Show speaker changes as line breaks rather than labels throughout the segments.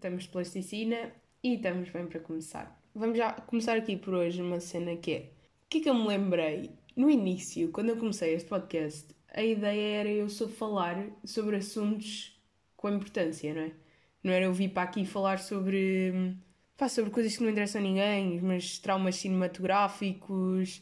estamos de plasticina e estamos bem para começar. Vamos já começar aqui por hoje uma cena que é. O que é que eu me lembrei? No início, quando eu comecei este podcast, a ideia era eu só falar sobre assuntos com importância, não é? Não era eu vir para aqui falar sobre. Pá, sobre coisas que não interessam a ninguém, mas traumas cinematográficos,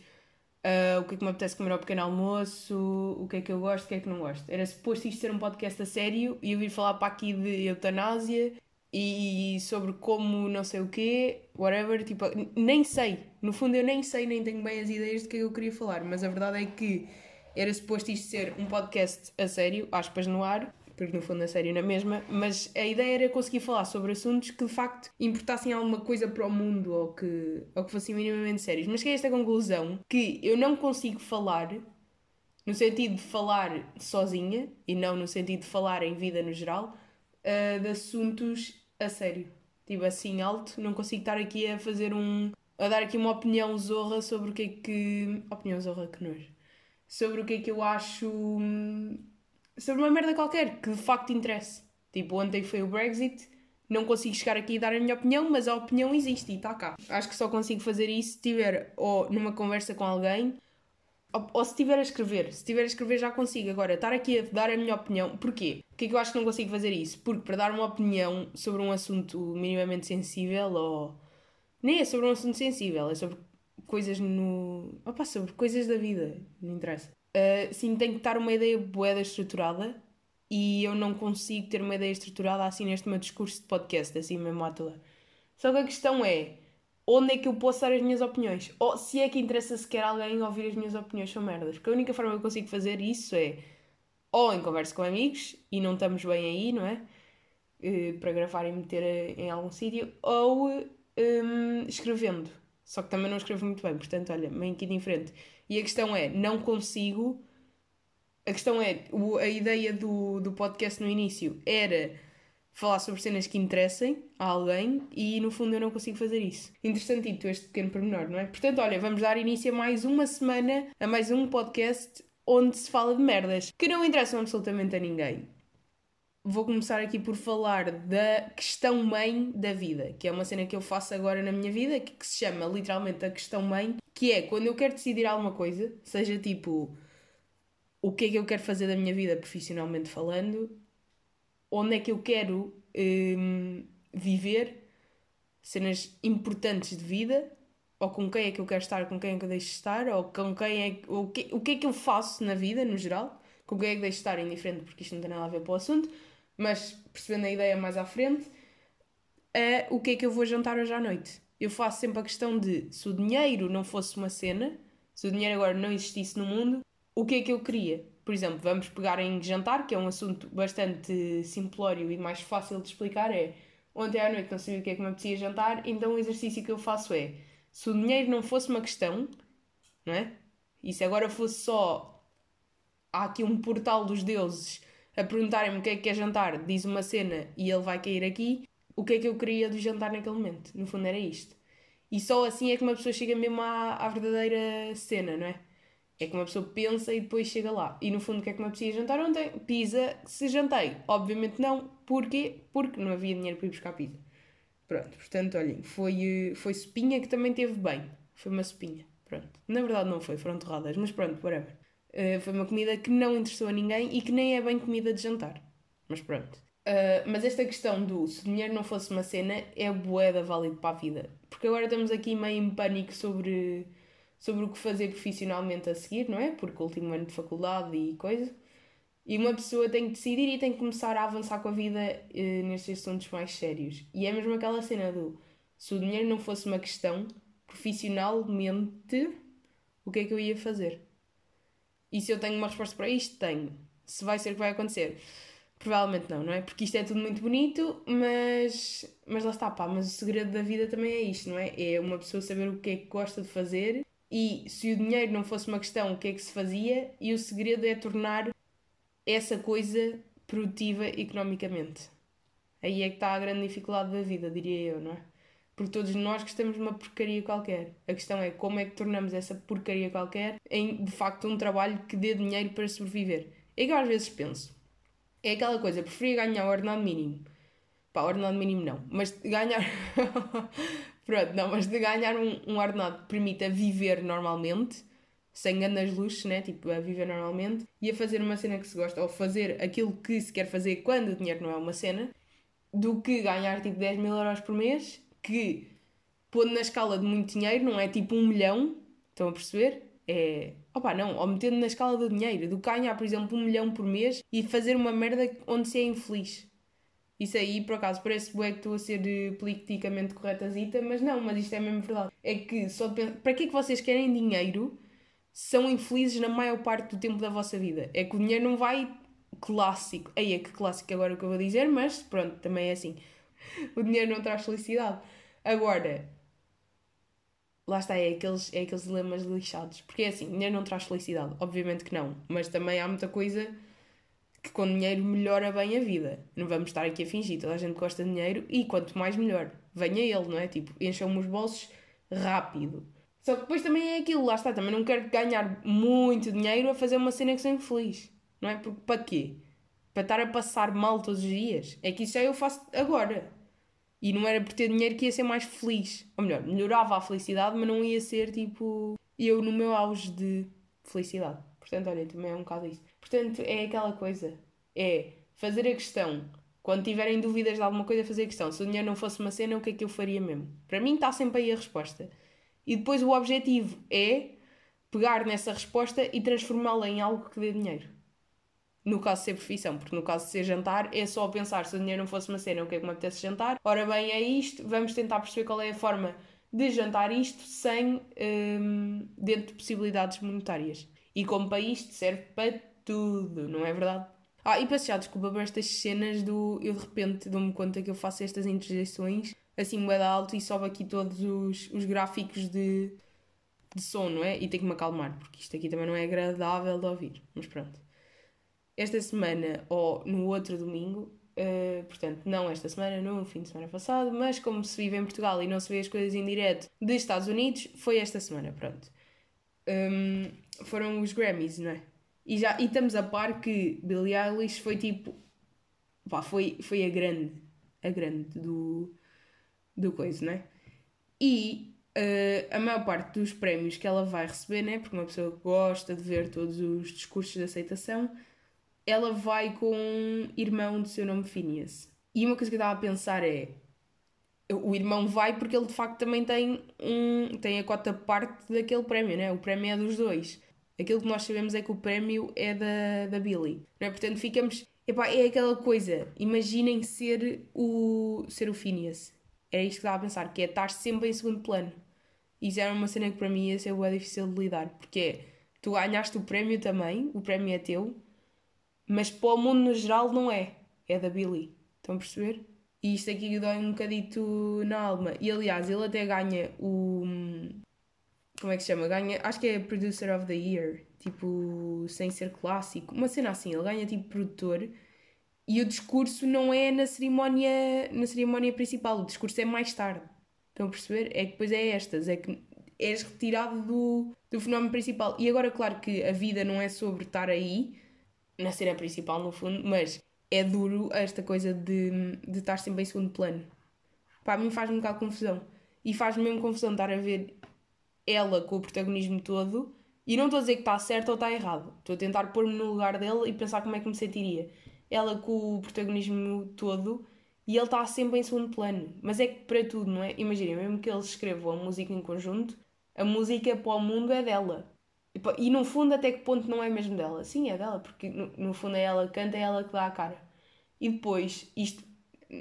uh, o que é que me apetece comer ao pequeno almoço, o que é que eu gosto, o que é que não gosto. Era suposto isto ser um podcast a sério e eu vir falar para aqui de eutanásia e sobre como não sei o quê, whatever, tipo, nem sei. No fundo eu nem sei, nem tenho bem as ideias de que eu queria falar, mas a verdade é que era suposto isto ser um podcast a sério, aspas no ar, porque no fundo a sério na mesma, mas a ideia era conseguir falar sobre assuntos que de facto importassem alguma coisa para o mundo ou que, ou que fossem minimamente sérios. Mas que é esta conclusão que eu não consigo falar no sentido de falar sozinha e não no sentido de falar em vida no geral uh, de assuntos a sério. Tipo assim alto, não consigo estar aqui a fazer um. a dar aqui uma opinião zorra sobre o que é que. Opinião zorra que nojo. Sobre o que é que eu acho. Hum, sobre uma merda qualquer que de facto interesse. Tipo, ontem foi o Brexit, não consigo chegar aqui e dar a minha opinião, mas a opinião existe e está cá. Acho que só consigo fazer isso se estiver ou numa conversa com alguém ou, se estiver a escrever. Se estiver a escrever já consigo. Agora, estar aqui a dar a minha opinião. Porquê? Porquê que eu acho que não consigo fazer isso? Porque para dar uma opinião sobre um assunto minimamente sensível ou. Nem é sobre um assunto sensível, é sobre coisas no. Opa, sobre coisas da vida. Não interessa. Uh, sim, tem que estar uma ideia boeda estruturada e eu não consigo ter uma ideia estruturada assim neste meu discurso de podcast, assim mesmo à toa. Só que a questão é onde é que eu posso dar as minhas opiniões. Ou se é que interessa sequer alguém ouvir as minhas opiniões são merdas. Porque a única forma que eu consigo fazer isso é ou em conversa com amigos e não estamos bem aí, não é? Uh, para gravar e meter em algum sítio, ou um, escrevendo. Só que também não escrevo muito bem, portanto, olha, meio que diferente. E a questão é, não consigo. A questão é, a ideia do, do podcast no início era falar sobre cenas que interessem a alguém e no fundo eu não consigo fazer isso. Interessantito este pequeno pormenor, não é? Portanto, olha, vamos dar início a mais uma semana, a mais um podcast onde se fala de merdas que não interessam absolutamente a ninguém. Vou começar aqui por falar da questão mãe da vida, que é uma cena que eu faço agora na minha vida, que se chama literalmente a questão mãe, que é quando eu quero decidir alguma coisa, seja tipo o que é que eu quero fazer da minha vida profissionalmente falando, onde é que eu quero um, viver, cenas importantes de vida, ou com quem é que eu quero estar, com quem é que eu deixo estar, ou com quem é o que, o que é que eu faço na vida, no geral, com quem é que deixo estar indiferente, porque isto não tem nada a ver com o assunto, mas percebendo a ideia mais à frente, é o que é que eu vou jantar hoje à noite. Eu faço sempre a questão de se o dinheiro não fosse uma cena, se o dinheiro agora não existisse no mundo, o que é que eu queria? Por exemplo, vamos pegar em jantar, que é um assunto bastante simplório e mais fácil de explicar. É ontem à noite não sabia o que é que me apetecia jantar, então o exercício que eu faço é se o dinheiro não fosse uma questão, não é? E se agora fosse só há aqui um portal dos deuses a perguntarem-me o que é que é jantar, diz uma cena e ele vai cair aqui, o que é que eu queria do jantar naquele momento? No fundo era isto. E só assim é que uma pessoa chega mesmo à, à verdadeira cena, não é? É que uma pessoa pensa e depois chega lá. E no fundo, o que é que me apetecia jantar ontem? Pizza. Se jantei? Obviamente não. Porquê? Porque não havia dinheiro para ir buscar pizza. Pronto, portanto, olhem, foi, foi sopinha que também teve bem. Foi uma sopinha. Pronto. Na verdade não foi, foram torradas, mas pronto, whatever. Uh, foi uma comida que não interessou a ninguém e que nem é bem comida de jantar. Mas pronto. Uh, mas esta questão do se o dinheiro não fosse uma cena é boeda válida para a vida. Porque agora estamos aqui meio em pânico sobre sobre o que fazer profissionalmente a seguir, não é? Porque o último ano de faculdade e coisa. E uma pessoa tem que decidir e tem que começar a avançar com a vida eh, nestes assuntos mais sérios. E é mesmo aquela cena do se o dinheiro não fosse uma questão, profissionalmente, o que é que eu ia fazer? E se eu tenho uma resposta para isto? Tenho. Se vai ser o que vai acontecer? Provavelmente não, não é? Porque isto é tudo muito bonito, mas, mas lá está, pá. Mas o segredo da vida também é isto, não é? É uma pessoa saber o que é que gosta de fazer e se o dinheiro não fosse uma questão, o que é que se fazia? E o segredo é tornar essa coisa produtiva economicamente. Aí é que está a grande dificuldade da vida, diria eu, não é? Porque todos nós gostamos de uma porcaria qualquer. A questão é como é que tornamos essa porcaria qualquer em, de facto, um trabalho que dê dinheiro para sobreviver. É que eu às vezes penso. É aquela coisa, preferia ganhar o ordenado mínimo Pá, ordenado mínimo não. Mas de ganhar. Pronto, não, mas de ganhar um, um ordenado que permita viver normalmente, sem grandes luxos, né? Tipo, a viver normalmente e a fazer uma cena que se gosta, ou fazer aquilo que se quer fazer quando o dinheiro não é uma cena, do que ganhar tipo 10 mil euros por mês, que pondo na escala de muito dinheiro, não é tipo um milhão, estão a perceber? É. Opa, não, ou metendo na escala do dinheiro, do que ganhar, por exemplo, um milhão por mês e fazer uma merda onde se é infeliz. Isso aí, por acaso, parece bué que estou a ser eh, politicamente corretazita, mas não, mas isto é mesmo verdade. É que só de... para que é que vocês querem dinheiro são infelizes na maior parte do tempo da vossa vida? É que o dinheiro não vai clássico. Aí é que clássico agora o que eu vou dizer, mas pronto, também é assim. O dinheiro não traz felicidade. Agora, lá está, é aqueles, é aqueles dilemas lixados. Porque é assim, dinheiro não traz felicidade. Obviamente que não. Mas também há muita coisa que com dinheiro melhora bem a vida. Não vamos estar aqui a fingir, toda a gente gosta de dinheiro e quanto mais melhor. Venha ele, não é? Tipo, encham-me os bolsos rápido. Só que depois também é aquilo, lá está, também não quero ganhar muito dinheiro a fazer uma cena que sou feliz. Não é? Porque para quê? Para estar a passar mal todos os dias? É que isso já eu faço agora. E não era por ter dinheiro que ia ser mais feliz. Ou melhor, melhorava a felicidade, mas não ia ser tipo eu no meu auge de felicidade. Portanto, olha, também é um bocado isso. Portanto, é aquela coisa. É fazer a questão. Quando tiverem dúvidas de alguma coisa, fazer a questão. Se o dinheiro não fosse uma cena, o que é que eu faria mesmo? Para mim está sempre aí a resposta. E depois o objetivo é pegar nessa resposta e transformá-la em algo que dê dinheiro. No caso de ser profissão, porque no caso de ser jantar, é só pensar se o dinheiro não fosse uma cena, o que é que me apetece jantar. Ora bem, é isto, vamos tentar perceber qual é a forma de jantar isto sem hum, dentro de possibilidades monetárias. E como para isto serve para tudo, não é verdade? Ah, e peço já desculpa por estas cenas do. Eu de repente dou-me conta que eu faço estas interjeições assim, moeda alto e sobe aqui todos os, os gráficos de, de som, não é? E tenho que me acalmar, porque isto aqui também não é agradável de ouvir. Mas pronto. Esta semana, ou no outro domingo, uh, portanto, não esta semana, no fim de semana passado, mas como se vive em Portugal e não se vê as coisas em direto dos Estados Unidos, foi esta semana, pronto. Um, foram os Grammys, não é? E, já, e estamos a par que Billie Eilish foi tipo. Pá, foi, foi a grande. A grande do. do coisa, não é? E uh, a maior parte dos prémios que ela vai receber, né? Porque uma pessoa gosta de ver todos os discursos de aceitação, ela vai com um irmão do seu nome Phineas. E uma coisa que eu estava a pensar é. O irmão vai porque ele de facto também tem, um, tem a cota parte daquele prémio, né? O prémio é dos dois. Aquilo que nós sabemos é que o prémio é da, da Billy. Não é? Portanto, ficamos. Epá, é aquela coisa. Imaginem ser o, ser o Phineas. Era isto que estava a pensar, que é estar sempre em segundo plano. Isso era uma cena que para mim ia ser bem difícil de lidar. Porque é, tu ganhaste o prémio também, o prémio é teu, mas para o mundo no geral não é. É da Billy. Estão a perceber? E isto aqui dói um bocadito na alma. E aliás, ele até ganha o, como é que se chama? Ganha, acho que é Producer of the Year, tipo, sem ser clássico, uma cena assim, ele ganha tipo produtor e o discurso não é na cerimónia, na cerimónia principal, o discurso é mais tarde. Estão a perceber? É que depois é estas, é que és retirado do, do fenómeno principal. E agora, claro que a vida não é sobre estar aí, na cena principal, no fundo, mas é duro esta coisa de, de estar sempre em segundo plano. Para mim faz-me um bocado confusão. E faz-me mesmo confusão estar a ver ela com o protagonismo todo e não estou a dizer que está certo ou está errado. Estou a tentar pôr-me no lugar dele e pensar como é que me sentiria. Ela com o protagonismo todo e ele está sempre em segundo plano. Mas é que para tudo, não é? Imaginem, mesmo que eles escrevam a música em conjunto, a música para o mundo é dela. E no fundo, até que ponto não é mesmo dela? Sim, é dela, porque no, no fundo é ela que canta, é ela que dá a cara. E depois, isto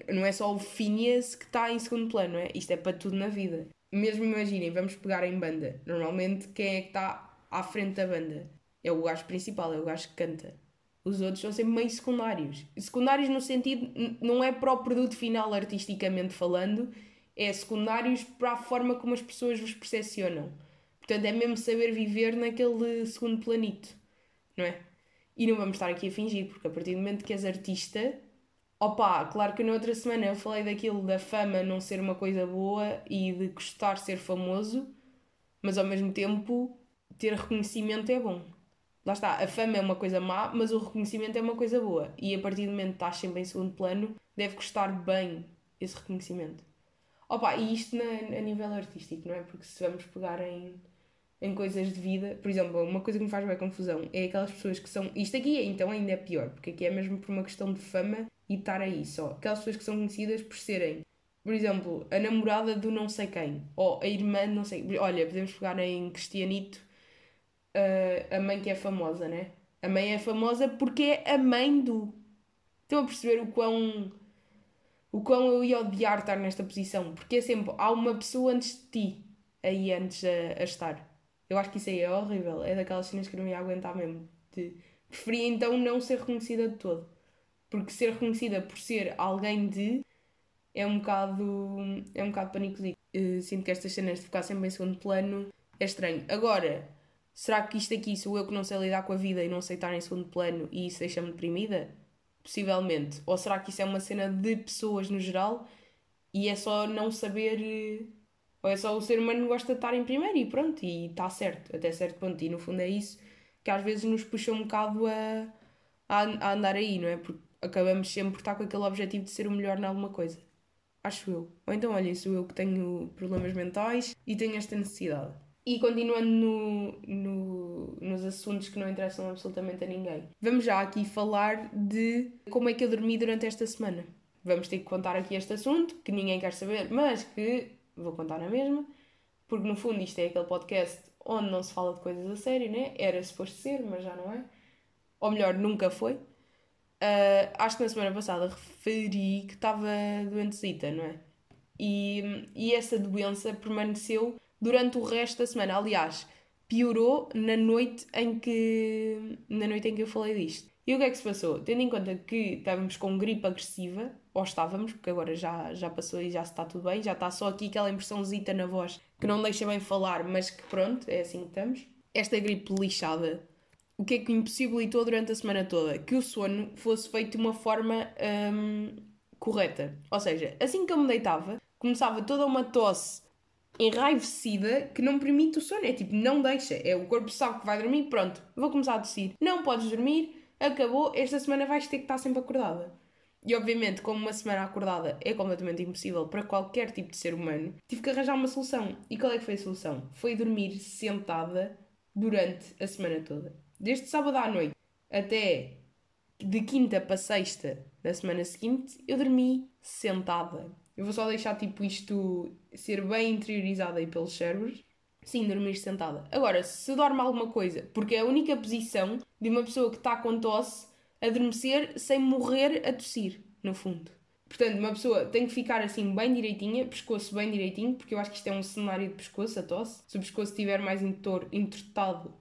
não é só o Phineas que está em segundo plano, não é? Isto é para tudo na vida mesmo imaginem, vamos pegar em banda. Normalmente quem é que está à frente da banda? É o gajo principal, é o gajo que canta. Os outros são sempre meio secundários. Secundários no sentido, não é para o produto final artisticamente falando, é secundários para a forma como as pessoas vos percepcionam. Portanto, é mesmo saber viver naquele segundo planito, não é? E não vamos estar aqui a fingir, porque a partir do momento que és artista, Opa, claro que na outra semana eu falei daquilo da fama não ser uma coisa boa e de gostar de ser famoso, mas ao mesmo tempo ter reconhecimento é bom. lá está, a fama é uma coisa má, mas o reconhecimento é uma coisa boa. E a partir do momento que estás sempre em segundo plano, deve custar bem esse reconhecimento. Opa, e isto na, a nível artístico, não é? Porque se vamos pegar em, em coisas de vida, por exemplo, uma coisa que me faz bem confusão é aquelas pessoas que são. Isto aqui então ainda é pior, porque aqui é mesmo por uma questão de fama e estar aí só. Aquelas pessoas que são conhecidas por serem, por exemplo, a namorada do não sei quem, ou a irmã de não sei. Olha, podemos pegar em Cristianito uh, a mãe que é famosa, né? A mãe é famosa porque é a mãe do. Estão a perceber o quão. O quão eu ia odiar estar nesta posição? Porque é sempre. Há uma pessoa antes de ti aí antes a, a estar. Eu acho que isso aí é horrível. É daquelas cenas que eu não ia aguentar mesmo. De... Preferia então não ser reconhecida de todo. Porque ser reconhecida por ser alguém de. É um bocado. É um bocado panicozinho. Uh, sinto que estas cenas de ficar sempre em segundo plano é estranho. Agora, Será que isto aqui sou eu que não sei lidar com a vida e não sei estar em segundo plano e isso deixa-me deprimida? Possivelmente. Ou será que isso é uma cena de pessoas no geral e é só não saber. Ou é só o ser humano gosta de estar em primeiro e pronto, e está certo, até certo ponto. E no fundo é isso que às vezes nos puxa um bocado a, a, andar aí, não é? Porque acabamos sempre por estar com aquele objetivo de ser o melhor em alguma coisa. Acho eu. Ou então, olha, sou eu que tenho problemas mentais e tenho esta necessidade. E continuando no, no, nos assuntos que não interessam absolutamente a ninguém, vamos já aqui falar de como é que eu dormi durante esta semana. Vamos ter que contar aqui este assunto que ninguém quer saber, mas que vou contar na mesma, porque no fundo isto é aquele podcast onde não se fala de coisas a sério, né? Era suposto ser, mas já não é. Ou melhor, nunca foi. Uh, acho que na semana passada referi que estava doentezita, não é? E, e essa doença permaneceu durante o resto da semana. Aliás, piorou na noite em que na noite em que eu falei disto. E o que é que se passou? Tendo em conta que estávamos com gripe agressiva, ou estávamos, porque agora já, já passou e já está tudo bem, já está só aqui aquela impressãozita na voz que não deixa bem falar, mas que pronto, é assim que estamos. Esta gripe lixada, o que é que impossibilitou durante a semana toda? Que o sono fosse feito de uma forma hum, correta. Ou seja, assim que eu me deitava, começava toda uma tosse enraivecida que não permite o sono. É tipo, não deixa. É o corpo sabe que vai dormir, pronto, vou começar a tossir. Não podes dormir, acabou, esta semana vais ter que estar sempre acordada. E obviamente, como uma semana acordada é completamente impossível para qualquer tipo de ser humano, tive que arranjar uma solução. E qual é que foi a solução? Foi dormir sentada durante a semana toda. Desde sábado à noite até de quinta para sexta da semana seguinte, eu dormi sentada. Eu vou só deixar tipo isto ser bem interiorizado aí pelos cérebros. Sim, dormir sentada. Agora, se dorme alguma coisa, porque é a única posição de uma pessoa que está com tosse adormecer sem morrer a tossir, no fundo. Portanto, uma pessoa tem que ficar assim bem direitinha, pescoço bem direitinho, porque eu acho que isto é um cenário de pescoço, a tosse. Se o pescoço estiver mais entortado,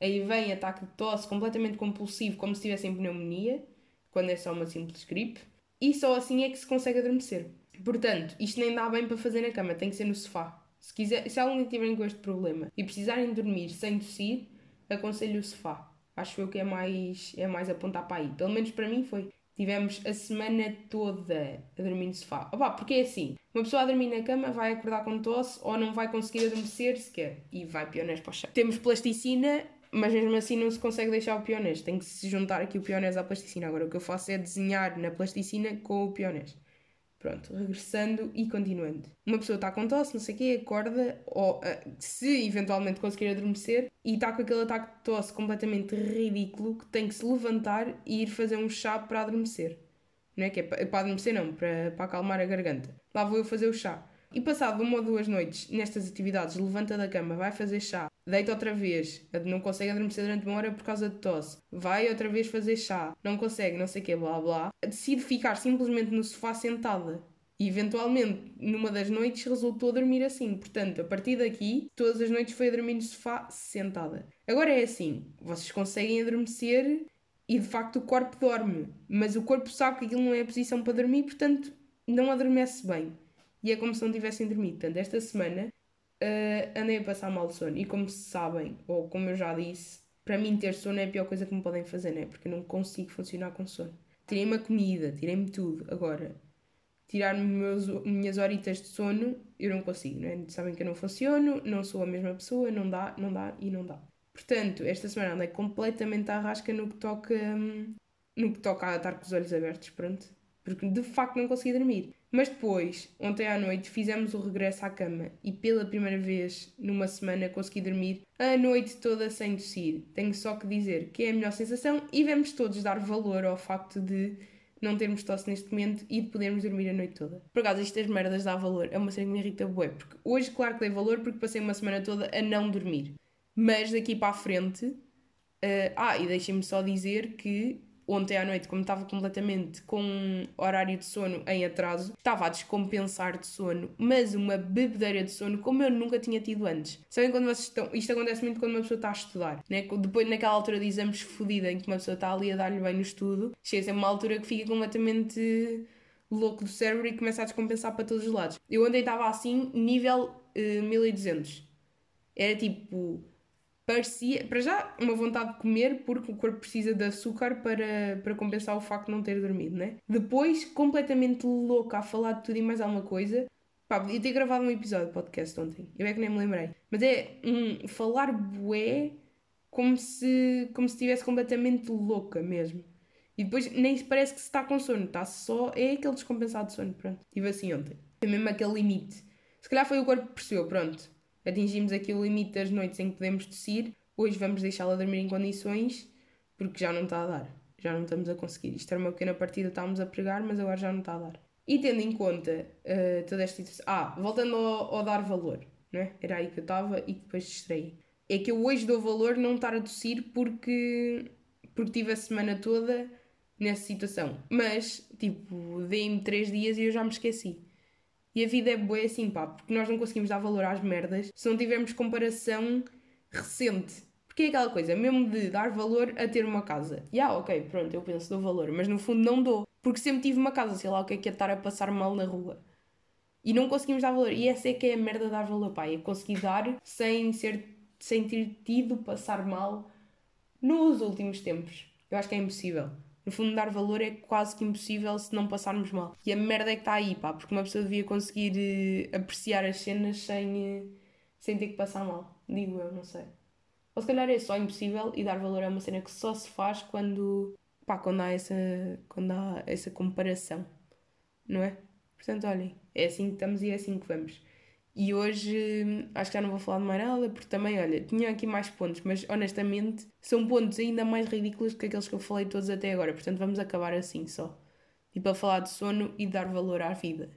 aí vem ataque de tosse completamente compulsivo, como se estivesse em pneumonia, quando é só uma simples gripe. E só assim é que se consegue adormecer. Portanto, isto nem dá bem para fazer na cama, tem que ser no sofá. Se, quiser, se alguém tiverem com este problema e precisarem dormir sem tossir, aconselho o sofá. Acho eu que é mais, é mais apontar para aí. Pelo menos para mim foi. Tivemos a semana toda a dormir no sofá. Opa, porque é assim: uma pessoa a dormir na cama vai acordar com tosse ou não vai conseguir adormecer sequer e vai pionés para o chão. Temos plasticina, mas mesmo assim não se consegue deixar o pionés. Tem que se juntar aqui o pionés à plasticina. Agora o que eu faço é desenhar na plasticina com o pionés. Pronto, regressando e continuando. Uma pessoa está com tosse, não sei o quê, acorda, ou uh, se eventualmente conseguir adormecer, e está com aquele ataque de tosse completamente ridículo que tem que se levantar e ir fazer um chá para adormecer. Não é que é para, para adormecer, não, para, para acalmar a garganta. Lá vou eu fazer o chá. E passado uma ou duas noites nestas atividades, levanta da cama, vai fazer chá, deita outra vez, não consegue adormecer durante uma hora por causa de tosse, vai outra vez fazer chá, não consegue, não sei o que, blá blá, decide ficar simplesmente no sofá sentada. E eventualmente, numa das noites, resultou dormir assim. Portanto, a partir daqui, todas as noites foi a dormir no sofá sentada. Agora é assim: vocês conseguem adormecer e de facto o corpo dorme, mas o corpo sabe que aquilo não é a posição para dormir, portanto, não adormece bem e é como se não tivessem dormido. Portanto, esta semana uh, andei a passar mal de sono e como sabem, ou como eu já disse, para mim ter sono é a pior coisa que me podem fazer, né? Porque eu não consigo funcionar com sono. Tirei-me a comida, tirei-me tudo. Agora, tirar-me minhas horitas de sono, eu não consigo, né? Sabem que eu não funciono, não sou a mesma pessoa, não dá, não dá e não dá. Portanto, esta semana andei completamente à rasca no que toca, hum, no que toca a estar com os olhos abertos, pronto. Porque de facto não consegui dormir. Mas depois, ontem à noite, fizemos o regresso à cama e pela primeira vez numa semana consegui dormir a noite toda sem tossir. Tenho só que dizer que é a melhor sensação e vamos todos dar valor ao facto de não termos tosse neste momento e de podermos dormir a noite toda. Por acaso, isto das merdas dá valor. É uma cena que me irrita bué, porque hoje, claro que dei valor porque passei uma semana toda a não dormir. Mas daqui para a frente. Uh, ah, e deixem-me só dizer que ontem à noite, como estava completamente com um horário de sono em atraso, estava a descompensar de sono, mas uma bebedeira de sono como eu nunca tinha tido antes. Sabem quando vocês estão. Isto acontece muito quando uma pessoa está a estudar, né? Depois, naquela altura de exames fodida em que uma pessoa está ali a dar-lhe bem no estudo, chega a uma altura que fica completamente louco do cérebro e começa a descompensar para todos os lados. Eu ontem estava assim, nível uh, 1200. Era tipo parecia, para já, uma vontade de comer, porque o corpo precisa de açúcar para, para compensar o facto de não ter dormido, né? Depois, completamente louca a falar de tudo e mais alguma coisa. Pá, podia ter gravado um episódio de podcast ontem, eu é que nem me lembrei. Mas é um falar bué como se, como se estivesse completamente louca mesmo. E depois nem parece que se está com sono, está só. É aquele descompensado de sono, pronto. Tive assim ontem. É mesmo aquele limite. Se calhar foi o corpo que percebeu, pronto atingimos aqui o limite das noites em que podemos tossir, hoje vamos deixá-la dormir em condições, porque já não está a dar. Já não estamos a conseguir. Isto era uma pequena partida, estávamos a pregar, mas agora já não está a dar. E tendo em conta uh, toda esta situação. Ah, voltando ao, ao, dar valor, não é? Era aí que eu estava e depois distraí. É que eu hoje dou valor não estar a tossir porque, porque tive a semana toda nessa situação. Mas, tipo, dei-me três dias e eu já me esqueci. E a vida é boa assim, pá, porque nós não conseguimos dar valor às merdas se não tivermos comparação recente. Porque é aquela coisa, mesmo de dar valor a ter uma casa. E ah, ok, pronto, eu penso, dou valor, mas no fundo não dou. Porque sempre tive uma casa, sei lá o que é que é estar a passar mal na rua. E não conseguimos dar valor. E essa é que é a merda de dar valor, pá. É conseguir dar sem, ser, sem ter tido passar mal nos últimos tempos. Eu acho que é impossível. No fundo, dar valor é quase que impossível se não passarmos mal. E a merda é que está aí, pá, porque uma pessoa devia conseguir uh, apreciar as cenas sem, uh, sem ter que passar mal. Digo eu, não sei. Ou se calhar é só impossível e dar valor a uma cena que só se faz quando, pá, quando há essa, quando há essa comparação. Não é? Portanto, olhem, é assim que estamos e é assim que vamos. E hoje hum, acho que já não vou falar de mais nada, porque também, olha, tinha aqui mais pontos, mas honestamente são pontos ainda mais ridículos que aqueles que eu falei todos até agora. Portanto, vamos acabar assim só. Tipo, a falar de sono e dar valor à vida.